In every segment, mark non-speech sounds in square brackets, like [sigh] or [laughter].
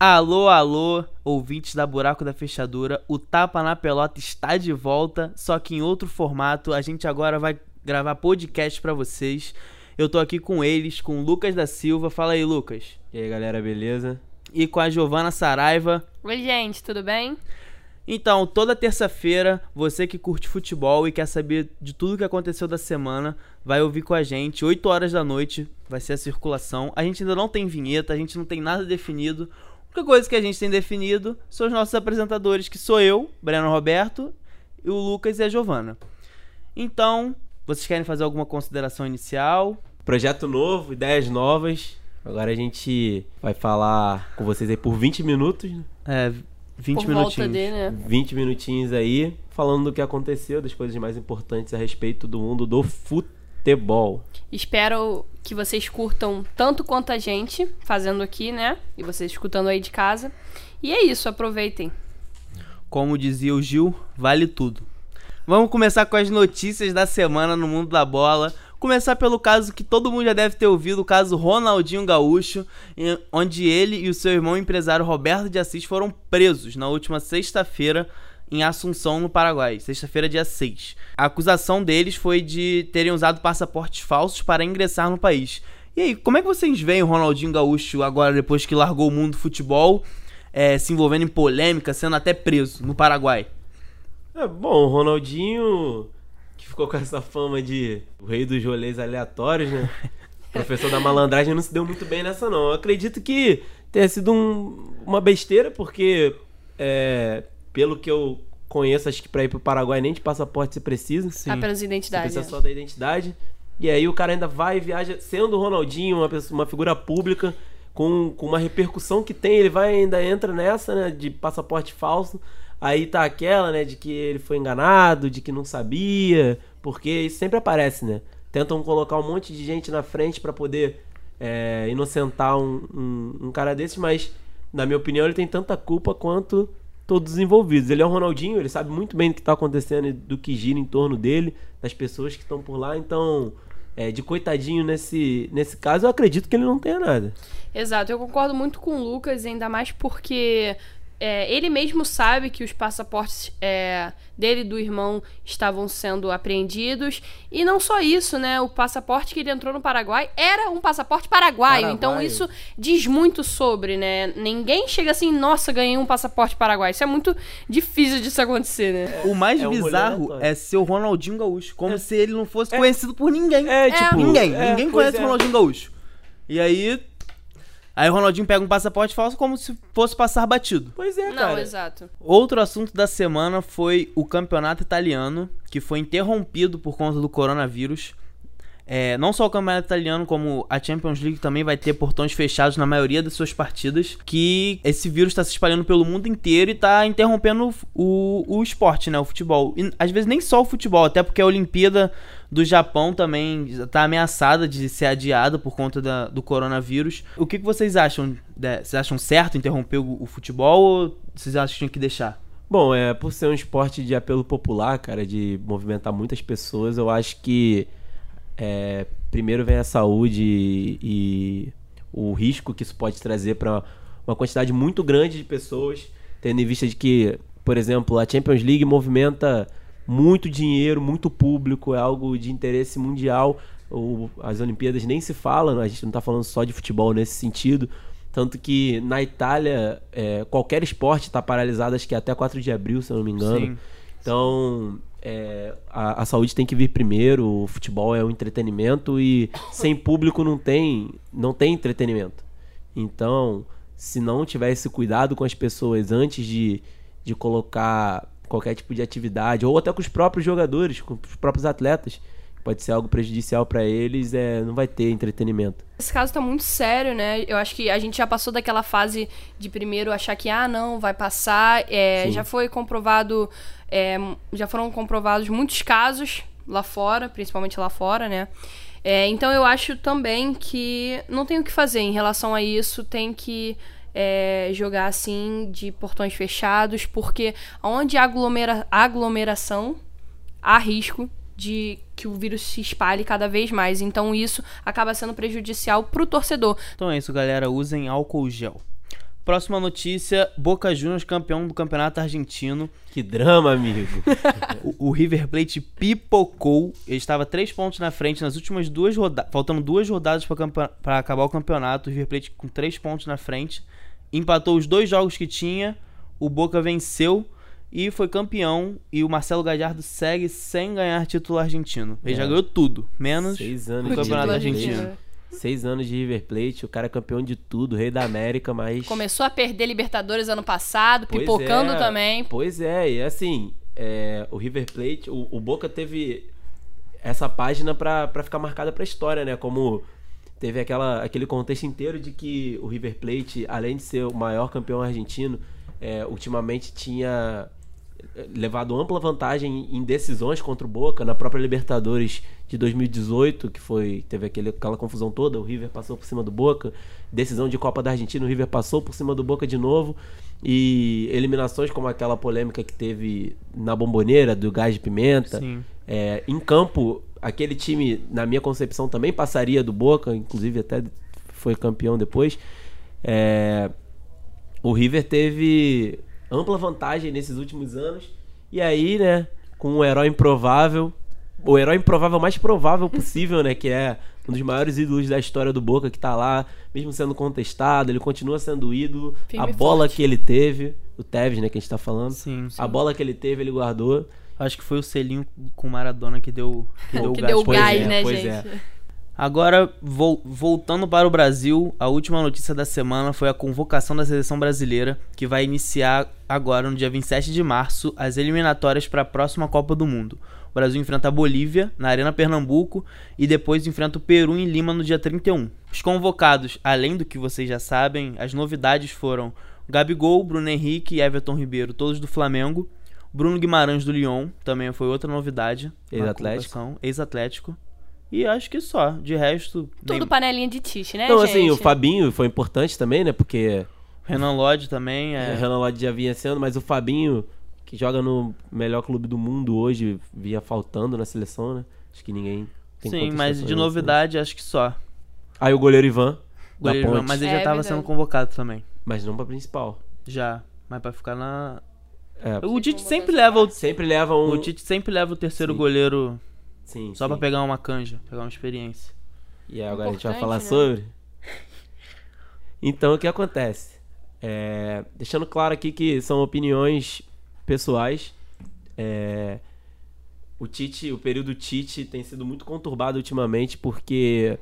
Alô, alô, ouvintes da Buraco da Fechadura, o Tapa na Pelota está de volta, só que em outro formato. A gente agora vai gravar podcast para vocês. Eu tô aqui com eles, com o Lucas da Silva. Fala aí, Lucas. E aí, galera, beleza? E com a Giovana Saraiva. Oi, gente, tudo bem? Então, toda terça-feira, você que curte futebol e quer saber de tudo que aconteceu da semana, vai ouvir com a gente. 8 horas da noite vai ser a circulação. A gente ainda não tem vinheta, a gente não tem nada definido. Única coisa que a gente tem definido são os nossos apresentadores, que sou eu, Breno Roberto, e o Lucas e a Giovana. Então, vocês querem fazer alguma consideração inicial? Projeto novo, ideias novas. Agora a gente vai falar com vocês aí por 20 minutos, né? É, 20 Por minutinhos. volta de, né? 20 minutinhos aí, falando do que aconteceu, das coisas mais importantes a respeito do mundo do futebol. Espero que vocês curtam tanto quanto a gente fazendo aqui, né? E vocês escutando aí de casa. E é isso, aproveitem. Como dizia o Gil, vale tudo. Vamos começar com as notícias da semana no mundo da bola. Começar pelo caso que todo mundo já deve ter ouvido, o caso Ronaldinho Gaúcho, onde ele e o seu irmão empresário Roberto de Assis foram presos na última sexta-feira em Assunção, no Paraguai, sexta-feira, dia 6. A acusação deles foi de terem usado passaportes falsos para ingressar no país. E aí, como é que vocês veem o Ronaldinho Gaúcho agora, depois que largou o mundo do futebol, eh, se envolvendo em polêmica, sendo até preso no Paraguai? É, bom, o Ronaldinho, que ficou com essa fama de o rei dos rolês aleatórios, né? [laughs] Professor da malandragem não se deu muito bem nessa, não. Eu acredito que tenha sido um- uma besteira, porque, é, pelo que eu conheço, acho que pra ir pro Paraguai nem de passaporte você precisa. Sim. Apenas Você identidade. precisa né? só da identidade. E aí o cara ainda vai e viaja, sendo o Ronaldinho, uma, pessoa- uma figura pública, com, com uma repercussão que tem, ele vai ainda entra nessa, né, de passaporte falso. Aí tá aquela, né, de que ele foi enganado, de que não sabia, porque isso sempre aparece, né? Tentam colocar um monte de gente na frente pra poder é, inocentar um, um, um cara desse, mas na minha opinião ele tem tanta culpa quanto todos os envolvidos. Ele é o Ronaldinho, ele sabe muito bem do que tá acontecendo e do que gira em torno dele, das pessoas que estão por lá, então é, de coitadinho nesse, nesse caso, eu acredito que ele não tenha nada. Exato, eu concordo muito com o Lucas, ainda mais porque é, ele mesmo sabe que os passaportes é, dele e do irmão estavam sendo apreendidos. E não só isso, né? O passaporte que ele entrou no Paraguai era um passaporte paraguaio. Paraguaio. Então isso diz muito sobre, né? Ninguém chega assim, nossa, ganhei um passaporte paraguaio. Isso é muito difícil disso acontecer, né? O mais É um bizarro aleatório. é ser o Ronaldinho Gaúcho. Como se ele não fosse conhecido por ninguém. É, tipo, Ninguém. é, ninguém conhece é. o Ronaldinho Gaúcho. E aí. Aí o Ronaldinho pega um passaporte falso como se fosse passar batido. Pois é, Não, cara. exato. Outro assunto da semana foi o campeonato italiano, que foi interrompido por conta do coronavírus. É, não só o campeonato italiano, como a Champions League também vai ter portões fechados na maioria das suas partidas. Que esse vírus está se espalhando pelo mundo inteiro e está interrompendo o, o esporte, né? O futebol. E, às vezes nem só o futebol, até porque a Olimpíada do Japão também está ameaçada de ser adiada por conta da- do coronavírus. O que, que vocês acham? vocês acham certo interromper o, o futebol ou vocês acham que tinha que deixar? Bom, é, por ser um esporte de apelo popular, cara, de movimentar muitas pessoas, eu acho que é, primeiro vem a saúde e, e o risco que isso pode trazer para uma quantidade muito grande de pessoas, tendo em vista de que, por exemplo, a Champions League movimenta muito dinheiro, muito público, é algo de interesse mundial. O- as Olimpíadas nem se fala, a gente não tá falando só de futebol nesse sentido. Tanto que na Itália, é, qualquer esporte está paralisado, acho que até 4 de abril, se eu não me engano. Sim. Então, é, a, a saúde tem que vir primeiro, o futebol é um entretenimento e sem público não tem, não tem entretenimento. Então, se não tiver esse cuidado com as pessoas antes de, de colocar qualquer tipo de atividade, ou até com os próprios jogadores, com os próprios atletas, pode ser algo prejudicial para eles, é, não vai ter entretenimento. Esse caso tá muito sério, né? Eu acho que a gente já passou daquela fase de primeiro achar que, ah, não, vai passar. É, já foi comprovado, é, já foram comprovados muitos casos lá fora, principalmente lá fora, né? É, então eu acho também que não tem o que fazer em relação a isso, tem que é, jogar assim de portões fechados, porque onde há aglomera aglomeração, há risco de que o vírus se espalhe cada vez mais. Então isso acaba sendo prejudicial pro torcedor. Então é isso, galera. Usem álcool gel. Próxima notícia: Boca Juniors campeão do campeonato argentino. Que drama, amigo. [laughs] O, o River Plate pipocou. Ele estava três pontos na frente nas últimas duas rodadas. Faltando duas rodadas para acabar o campeonato. O River Plate com três pontos na frente. Empatou os dois jogos que tinha. O Boca venceu e foi campeão. E o Marcelo Gallardo segue sem ganhar título argentino. Ele É. já ganhou tudo, menos o campeonato Plate. argentino. Seis anos de River Plate, o cara é campeão de tudo, rei da América, mas. Começou a perder Libertadores ano passado, Pois pipocando é, também. Pois é, e assim, é, o River Plate, o, o Boca teve essa página pra, pra ficar marcada pra história, né? Como teve aquela, aquele contexto inteiro de que o River Plate, além de ser o maior campeão argentino, é, ultimamente tinha é, levado ampla vantagem em decisões contra o Boca na própria Libertadores de 2018, que foi teve aquele, aquela confusão toda, o River passou por cima do Boca, decisão de Copa da Argentina, o River passou por cima do Boca de novo e eliminações como aquela polêmica que teve na Bomboneira do gás de pimenta. É, em campo, aquele time, na minha concepção, também passaria do Boca, inclusive até foi campeão depois. É, o River teve ampla vantagem nesses últimos anos. E aí, né, com um herói improvável, o herói improvável mais provável possível, né, que é um dos maiores ídolos da história do Boca, que tá lá, mesmo sendo contestado, ele continua sendo ídolo. Firme a bola forte. que ele teve, o Tevez, né, que a gente tá falando. Sim, sim. A bola que ele teve, ele guardou. Acho que foi o selinho com Maradona que deu, que [laughs] deu o que gás. deu Pois gás, é, né, pois gente? é. Agora, vol- voltando para o Brasil, a última notícia da semana foi a convocação da seleção brasileira, que vai iniciar agora, no dia 27 de março, as eliminatórias para a próxima Copa do Mundo. O Brasil enfrenta a Bolívia, na Arena Pernambuco, e depois enfrenta o Peru em Lima no dia 31. Os convocados, além do que vocês já sabem, as novidades foram Gabigol, Bruno Henrique e Everton Ribeiro, todos do Flamengo. Bruno Guimarães do Lyon, também foi outra novidade. Ex-Atlético. Ex-Atlético. E acho que só. De resto, Tudo nem- panelinha de tiche, né, Não, gente? assim, o Fabinho foi importante também, né? Porque Renan Lodge também o é. Renan Lodge já vinha sendo, mas o Fabinho, que joga no melhor clube do mundo hoje, via faltando na seleção, né? Acho que ninguém tem Sim, mas de a novidade acho que só. Aí o goleiro Ivan, da Goleiro, Ponte, mas ele É, já tava verdade. sendo convocado também. mas não pra principal. Já. Mas pra ficar na. É, O Tite sempre leva o. sempre leva um... O Tite sempre leva o terceiro Sim. goleiro Sim, só sim. pra pegar uma canja, pegar uma experiência. E aí agora a gente vai falar né? sobre. Então, o que acontece? É, deixando claro aqui que são opiniões pessoais. É, o Tite, o período Tite tem sido muito conturbado ultimamente porque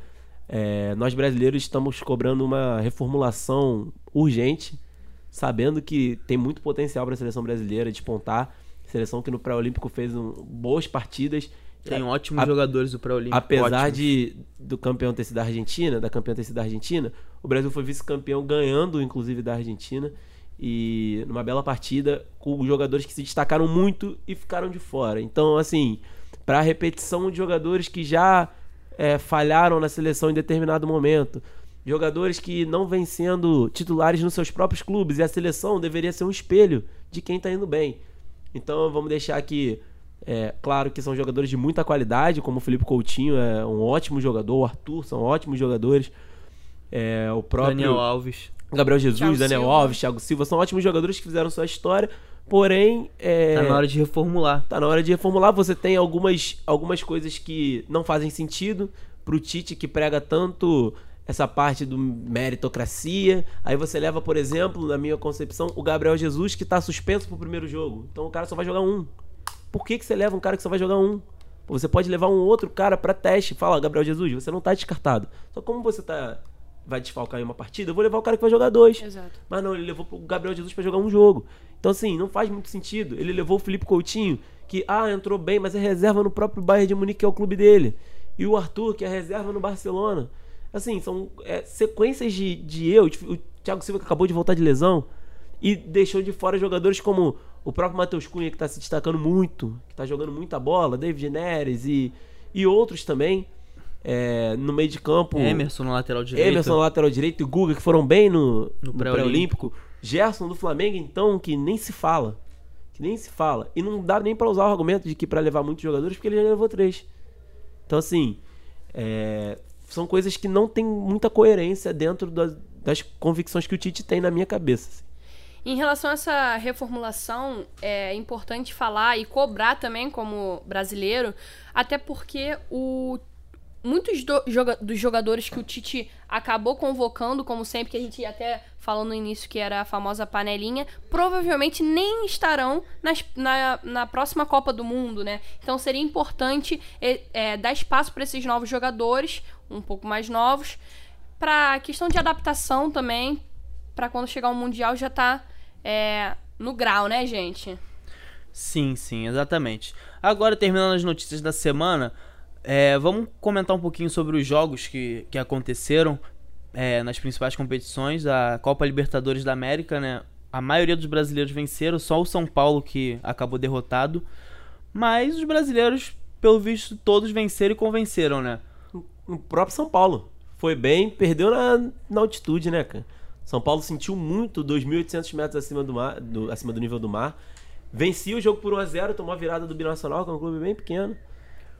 é, nós brasileiros estamos cobrando uma reformulação urgente, sabendo que tem muito potencial para a seleção brasileira despontar. Seleção que no pré-olímpico fez um- boas partidas. Tem ótimos A- jogadores do pré-olímpico. Apesar ótimos. de do campeão ter sido a Argentina, da campeã ter sido a Argentina, o Brasil foi vice-campeão ganhando, inclusive, da Argentina. E numa bela partida, com jogadores que se destacaram muito e ficaram de fora. Então, assim, para repetição de jogadores que já é, falharam na seleção em determinado momento, jogadores que não vêm sendo titulares nos seus próprios clubes, e a seleção deveria ser um espelho de quem tá indo bem. Então vamos deixar aqui, é, claro que são jogadores de muita qualidade, como o Felipe Coutinho é um ótimo jogador, o Arthur são ótimos jogadores, é, o próprio Daniel Alves. Gabriel Jesus, Thiago Daniel Silva. Alves, Thiago Silva, são ótimos jogadores que fizeram sua história, porém é, Tá na hora de reformular. tá na hora de reformular. Você tem algumas, algumas coisas que não fazem sentido pro Tite que prega tanto essa parte do meritocracia. Aí você leva, por exemplo, na minha concepção, o Gabriel Jesus que tá suspenso pro primeiro jogo. Então o cara só vai jogar um. Por que, que você leva um cara que só vai jogar um? Você pode levar um outro cara pra teste. Fala, Gabriel Jesus, você não tá descartado. Só como você tá vai desfalcar em uma partida, eu vou levar o cara que vai jogar dois. Exato. Mas não, ele levou o Gabriel Jesus pra jogar um jogo. Então, assim, não faz muito sentido. Ele levou o Felipe Coutinho, que, ah, entrou bem, mas é reserva no próprio Bayern de Munique, que é o clube dele. E o Arthur, que é reserva no Barcelona. Assim, são é, sequências de, de eu. O Thiago Silva, que acabou de voltar de lesão, e deixou de fora jogadores como o próprio Matheus Cunha, que tá se destacando muito, que tá jogando muita bola, David Neres e, e outros também. É, no meio de campo. Emerson no lateral direito. Emerson na lateral direito e Guga, que foram bem no, no pré-olímpico. pré-olímpico. Gerson do Flamengo, então, que nem se fala. Que nem se fala. E não dá nem pra usar o argumento de que pra levar muitos jogadores, porque ele já levou três. Então, assim, é, são coisas que não tem muita coerência dentro da, das convicções que o Tite tem na minha cabeça. assim. Em relação a essa reformulação, é importante falar e cobrar também como brasileiro, até porque o muitos do- joga- dos jogadores que o Tite acabou convocando, como sempre que a gente até falou no início que era a famosa panelinha, provavelmente nem estarão nas- na, na próxima Copa do Mundo, né? Então seria importante é, é, dar espaço para esses novos jogadores, um pouco mais novos, para questão de adaptação também, para quando chegar o Mundial já tá é, no grau, né, gente? Sim, sim, exatamente. Agora, terminando as notícias da semana, é, vamos comentar um pouquinho sobre os jogos que, que aconteceram é, nas principais competições. A Copa Libertadores da América, né? A maioria dos brasileiros venceram, só o São Paulo que acabou derrotado. Mas os brasileiros, pelo visto, todos venceram e convenceram, né? O próprio São Paulo foi bem, perdeu na, na altitude, né, cara? São Paulo sentiu muito 2.800 metros acima do, mar, do- acima do nível do mar. Vencia o jogo por 1x0, tomou a virada do Binacional, que é um clube bem pequeno.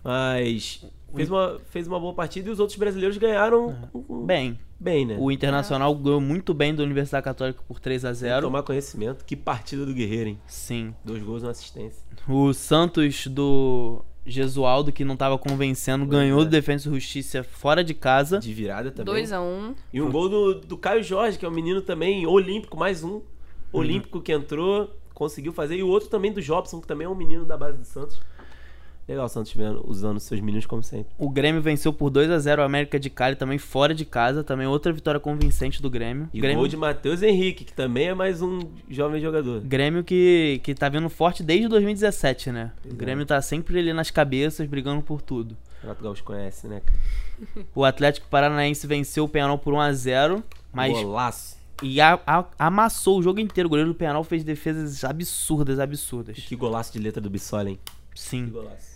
Mas fez uma, fez uma boa partida e os outros brasileiros ganharam com- Bem, bem, né? o Internacional ganhou muito bem da Universidade Católica por 3 a Tem que 0 tomar conhecimento. Que partida do Guerreiro, hein? Sim. Dois gols e uma assistência. O Santos do Gesualdo, que não tava convencendo, ganhou é. do Defensa e Justiça fora de casa. De virada também. 2x1. E um gol do, do Caio Jorge, que é um menino também olímpico, mais um. Olímpico que entrou, conseguiu fazer. E o outro também do Jobson, que também é um menino da base do Santos. Legal o Santos vendo, usando seus meninos como sempre. O Grêmio venceu por 2 a 0 o América de Cali, também fora de casa. Também outra vitória convincente do Grêmio. E Grêmio, gol de Matheus Henrique, que também é mais um jovem jogador. Grêmio que, que tá vindo forte desde 2017, né? O Grêmio tá sempre ali nas cabeças, brigando por tudo. Renato Gaúcho conhece, né, cara? O Atlético Paranaense venceu o Penal por 1 a 0 mas Golaço. e a- a- amassou o jogo inteiro. O goleiro do Penal fez defesas absurdas, absurdas. Que golaço de letra do Bissoli, hein? Que Sim. golaço.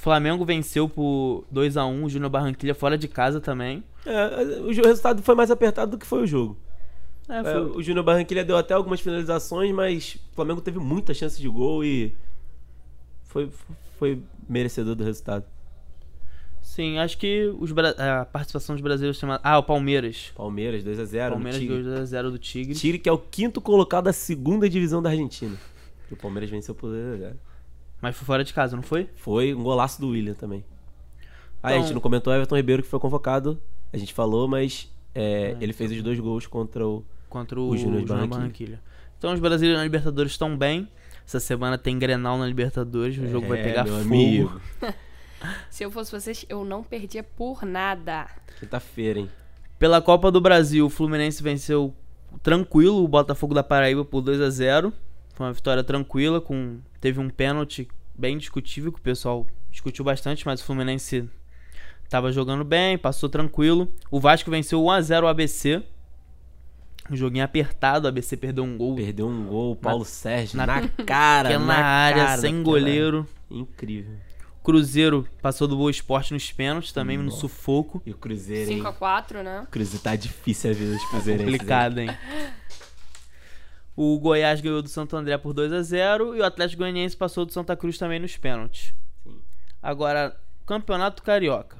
O Flamengo venceu por 2 a 1 o Júnior Barranquilha fora de casa também. É, o resultado foi mais apertado do que foi o jogo. É, É, foi- o Júnior Barranquilla deu até algumas finalizações, mas o Flamengo teve muita chance de gol e foi, foi merecedor do resultado. Sim, acho que os a participação dos brasileiros chama... Ah, o Palmeiras. Palmeiras 2x0. Palmeiras Tigre. 2 a 0 do Tigre. Tigre que é o quinto colocado da segunda divisão da Argentina. O Palmeiras venceu por 2x0. Mas foi fora de casa, não foi? Foi um golaço do William também. Ah, a Então- gente não comentou o Everton Ribeiro que foi convocado. A gente falou, mas é, ele fez os dois gols contra o. Contra o, O Júnior de Barranquilla. Barranquilha. Então os brasileiros na Libertadores estão bem. Essa semana tem Grenal na Libertadores. O jogo vai É, pegar meu fogo. amigo. [laughs] Se eu fosse vocês, eu não perdia por nada. Quinta-feira, hein? Pela Copa do Brasil, o Fluminense venceu tranquilo o Botafogo da Paraíba por 2 a 0 Foi uma vitória tranquila, com teve um pênalti bem discutível, que o pessoal discutiu bastante, mas o Fluminense tava jogando bem, passou tranquilo. O Vasco venceu 1 a 0 o ABC. Um joguinho apertado, o ABC perdeu um gol Perdeu um gol, o Paulo Sérgio, na- na, cara, na área, cara sem goleiro. Incrível. Cruzeiro passou do Boa Esporte nos pênaltis, também no sufoco. E o Cruzeiro, hein? 5x4, né? O Cruzeiro tá difícil a vida dos [laughs] cruzeirenses. hein? Complicado, hein? O Goiás ganhou do Santo André por 2 a 0 e o Atlético Goianiense passou do Santa Cruz também nos pênaltis. Sim. Agora, Campeonato Carioca.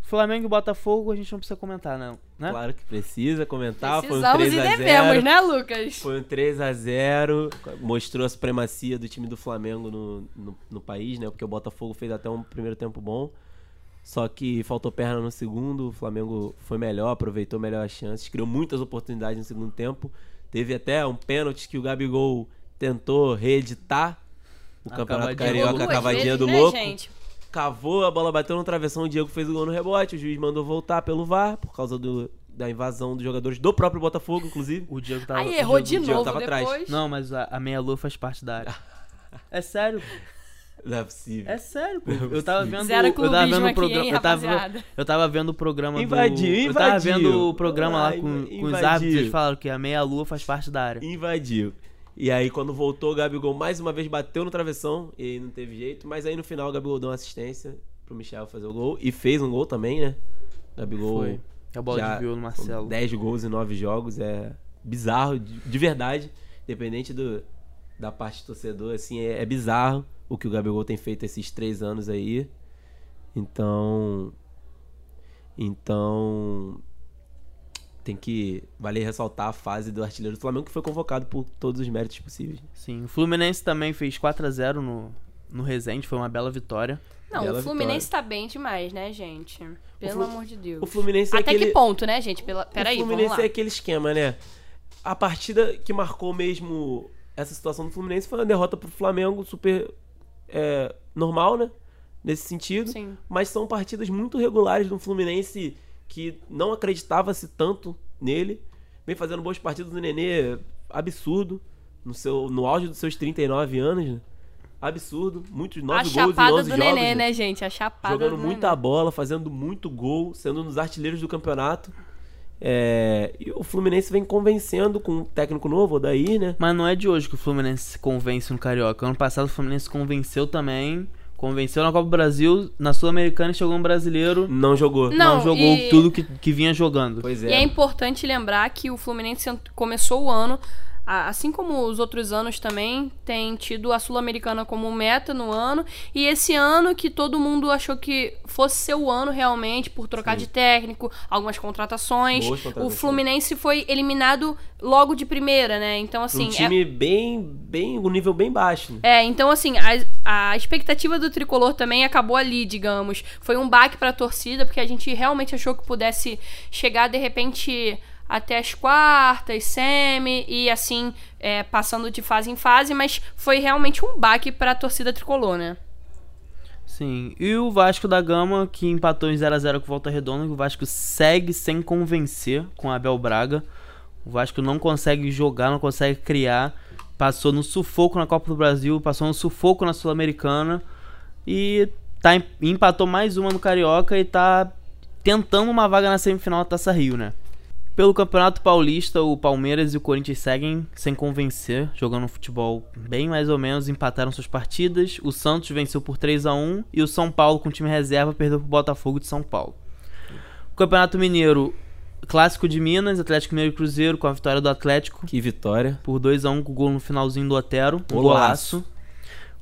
Flamengo e Botafogo a gente não precisa comentar, não, né? Claro que precisa comentar. Precisamos foi um e 3 a 0 devemos, né, Lucas? Foi um 3x0. Mostrou a supremacia do time do Flamengo no, no, no país, né? Porque o Botafogo fez até um primeiro tempo bom. Só que faltou perna no segundo. O Flamengo foi melhor, aproveitou melhor as chances. Criou muitas oportunidades no segundo tempo. Teve até um pênalti que o Gabigol tentou reeditar. O A Campeonato cavadinha Carioca, do a louco. cavadinha do né, louco. gente? Cavou, a bola bateu no travessão, o Diego fez o gol no rebote, o juiz mandou voltar pelo VAR, por causa do, da invasão dos jogadores do próprio Botafogo, inclusive. O Diego tava. Aí o errou Diego- de o Diego novo tava atrás. depois. Não, mas a, a meia-lua faz parte da área. [laughs] É sério, Não é possível. é sério, pô. Eu tava vendo, Zero eu tava vendo o programa, eu tava, eu tava vendo o programa Invadiu, do Eu tava invadiu. vendo o programa lá com, com os invadiu. árbitros, eles falaram que a meia-lua faz parte da área. Invadiu. E aí, quando voltou, o Gabigol mais uma vez bateu no travessão e aí não teve jeito. Mas aí no final, o Gabigol deu uma assistência pro Michel fazer o gol. E fez um gol também, né? Gabigol. Foi. A bola já desviou no Marcelo. 10 gols em 9 jogos. É bizarro, de, de verdade. Independente do, da parte do torcedor, assim, é, é bizarro o que o Gabigol tem feito esses três anos aí. Então. Então. tem que valer ressaltar a fase do artilheiro do Flamengo, que foi convocado por todos os méritos possíveis. Sim, o Fluminense também fez 4 a 0 no, no Resende, foi uma bela vitória. Não, Bela o Fluminense vitória. tá bem demais, né, gente? Pelo Flu- amor de Deus. O Fluminense é Até aquele... que ponto, né, gente? Pela... Peraí, o Fluminense é aquele esquema, né? A partida que marcou mesmo essa situação do Fluminense foi uma derrota pro Flamengo super é, normal, né? Nesse sentido. Sim. Mas são partidas muito regulares do Fluminense que não acreditava-se tanto nele. Vem fazendo boas partidas do Nenê, absurdo. No, seu, no auge dos seus 39 anos, né? Absurdo. Muitos A 9 gols em chapada 11 do jogos. Nenê, né? né, gente? A chapada jogando do muita bola, fazendo muito gol, sendo um dos artilheiros do campeonato. É, e o Fluminense vem convencendo com um técnico novo, o Odair, né? Mas não é de hoje que o Fluminense se convence no Carioca. Ano passado o Fluminense convenceu também. Convenceu na Copa do Brasil, na Sul-Americana e chegou um brasileiro. Não jogou. Não, Não, jogou e- tudo que, que vinha jogando. Pois E é. é importante lembrar que o Fluminense começou o ano, assim como os outros anos também, tem tido a Sul-Americana como meta no ano. E esse ano que todo mundo achou que fosse ser o ano realmente, por trocar de técnico, algumas contratações. O Fluminense foi eliminado logo de primeira, né? Então, assim. um é- time bem, bem, um nível bem baixo. Né? É, então assim, a, a expectativa do tricolor também acabou ali, digamos. Foi um baque pra torcida, porque a gente realmente achou que pudesse chegar de repente até as quartas, semi e assim, é, passando de fase em fase, mas foi realmente um baque pra torcida tricolor, né? Sim. E o Vasco da Gama, que empatou em 0x0 com o Volta Redonda. O Vasco segue sem convencer com Abel Braga. O Vasco não consegue jogar, não consegue criar. Passou no sufoco na Copa do Brasil, passou no sufoco na Sul-Americana. E tá, em- empatou mais uma no Carioca e tá tentando uma vaga na semifinal da Taça Rio, né? Pelo Campeonato Paulista, o Palmeiras e o Corinthians seguem sem convencer, jogando um futebol bem mais ou menos, empataram suas partidas. O Santos venceu por 3 a 1 e o São Paulo, com time reserva, perdeu pro Botafogo de São Paulo. O Campeonato Mineiro, clássico de Minas, Atlético Mineiro e Cruzeiro, com a vitória do Atlético Que vitória. por 2 a 1 com o gol no finalzinho do Otero, um Golaço. golaço.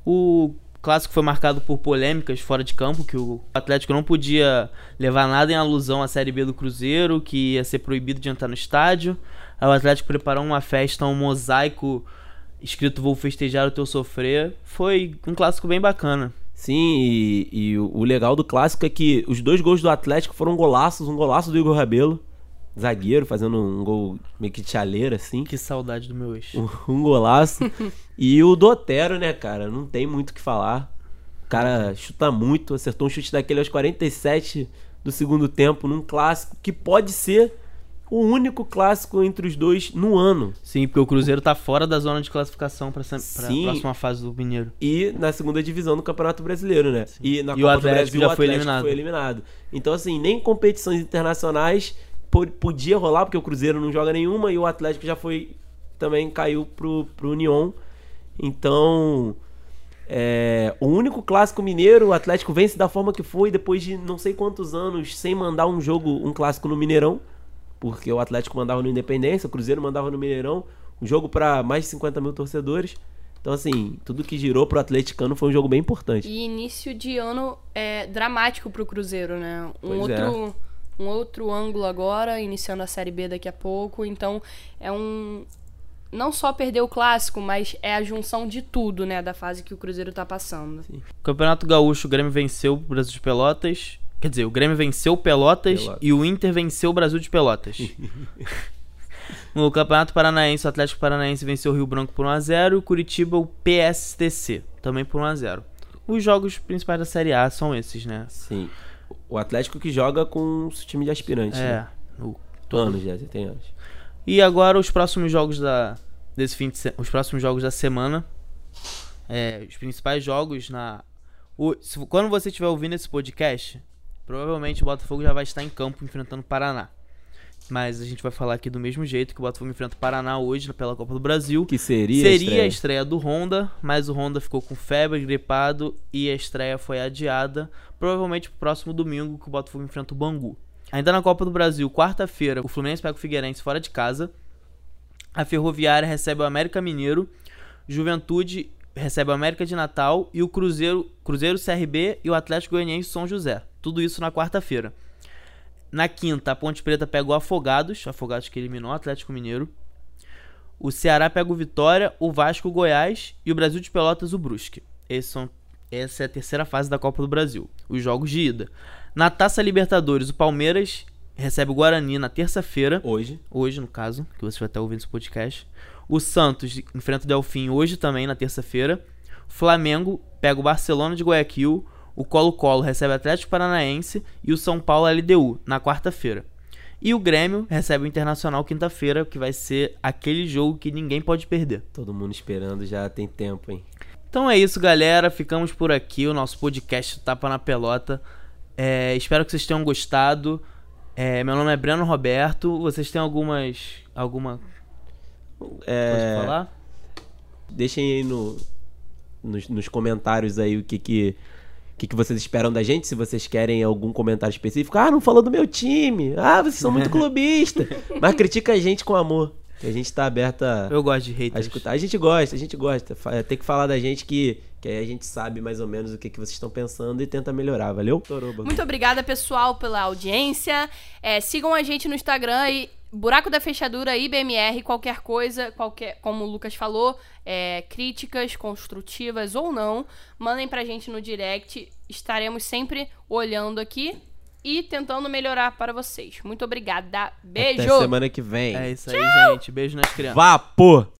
O clássico foi marcado por polêmicas fora de campo, que o Atlético não podia levar nada em alusão à Série B do Cruzeiro, que ia ser proibido de entrar no estádio. Aí o Atlético preparou uma festa, um mosaico escrito Vou festejar o teu sofrer. Foi um clássico bem bacana. Sim, e, e o legal do clássico é que os dois gols do Atlético foram golaços. Um golaço do Igor Rabelo, zagueiro, fazendo um gol meio que de chaleira, assim. Que saudade do meu ex. Um, um golaço. e o do Otero, né, cara? Não tem muito o que falar. O cara chuta muito, acertou um chute daquele aos 47 do segundo tempo, num clássico que pode ser o único clássico entre os dois no ano. Sim, porque o Cruzeiro tá fora da zona de classificação para a Sim. próxima fase do Mineiro. E na segunda divisão do Campeonato Brasileiro, né? E na E o Copa do Atlético Brasil já o foi Atlético eliminado. foi eliminado. Então, assim, nem competições internacionais podia rolar, porque o Cruzeiro não joga nenhuma e o Atlético já foi. Também caiu pro, pro Union. Então. é, o único clássico mineiro, o Atlético vence da forma que foi, depois de não sei quantos anos sem mandar um jogo, um clássico no Mineirão. Porque o Atlético mandava no Independência, o Cruzeiro mandava no Mineirão. Um jogo para mais de 50 mil torcedores. Então, assim, tudo que girou pro atleticano foi um jogo bem importante. E início de ano é dramático pro Cruzeiro, né? Um Pois é. Outro um outro ângulo agora, iniciando a Série B daqui a pouco, então é um não só perder o clássico, mas é a junção de tudo, né, da fase que o Cruzeiro tá passando. Campeonato Gaúcho, o Grêmio venceu o Brasil de Pelotas. Quer dizer, o Grêmio venceu o Pelotas, Pelotas. e o Inter venceu o Brasil de Pelotas. [laughs] no Campeonato Paranaense, o Atlético Paranaense venceu o Rio Branco por 1x0 e o Curitiba o PSTC, também por 1x0. Os jogos principais da Série A são esses, né? Sim. O Atlético que joga com o time de aspirantes. É. Né? Anos, já, você tem anos. E agora os próximos jogos da desse fim de se... os próximos jogos da semana, é, os principais jogos na o- quando você estiver ouvindo esse podcast, provavelmente o Botafogo já vai estar em campo enfrentando o Paraná. Mas a gente vai falar aqui do mesmo jeito que o Botafogo enfrenta o Paraná hoje pela Copa do Brasil. Que seria, a Seria estreia. a estreia do Honda, mas o Honda ficou com febre, gripado e a estreia foi adiada. Provavelmente pro próximo domingo que o Botafogo enfrenta o Bangu. Ainda na Copa do Brasil, quarta-feira, o Fluminense pega o Figueirense fora de casa. A Ferroviária recebe o América Mineiro. Juventude recebe o América de Natal e o Cruzeiro, Cruzeiro CRB e o Atlético Goianiense São José. Tudo isso na quarta-feira. Na quinta, a Ponte Preta pega o Afogados, Afogados que eliminou o Atlético Mineiro. O Ceará pega o Vitória, o Vasco o Goiás e o Brasil de Pelotas o Brusque. São, essa é a terceira fase da Copa do Brasil, os jogos de ida. Na Taça Libertadores, o Palmeiras recebe o Guarani na terça-feira, Hoje. hoje no caso, que você vai estar ouvindo esse podcast. O Santos enfrenta o Delfim hoje também, na terça-feira. O Flamengo pega o Barcelona de Guayaquil. O Colo-Colo recebe o Atlético Paranaense. E o São Paulo LDU na quarta-feira. E o Grêmio recebe o Internacional quinta-feira, que vai ser aquele jogo que ninguém pode perder. Todo mundo esperando já tem tempo, hein? Então é isso, galera. Ficamos por aqui. O nosso podcast Tapa na Pelota. É, espero que vocês tenham gostado. É, meu nome é Breno Roberto. Vocês têm algumas. alguma É, falar? deixem aí no, nos, nos comentários aí o que que, o que que vocês esperam da gente, se vocês querem algum comentário específico. Ah, não falou do meu time. Ah, vocês são muito [laughs] clubistas. Mas critica a gente com amor. Que a gente tá aberto a, Eu gosto de a haters. escutar. A gente gosta, a gente gosta. Tem que falar da gente que, que aí a gente sabe mais ou menos o que, que vocês estão pensando e tenta melhorar, valeu? Toroba. Muito obrigada, pessoal, pela audiência. É, sigam a gente no Instagram e Buraco da Fechadura, IBMR, qualquer coisa, qualquer, como o Lucas falou, é, críticas construtivas ou não, mandem pra gente no direct. Estaremos sempre olhando aqui e tentando melhorar para vocês. Muito obrigada. Beijo! Até semana que vem. É isso aí, gente. Beijo nas crianças. Vapor!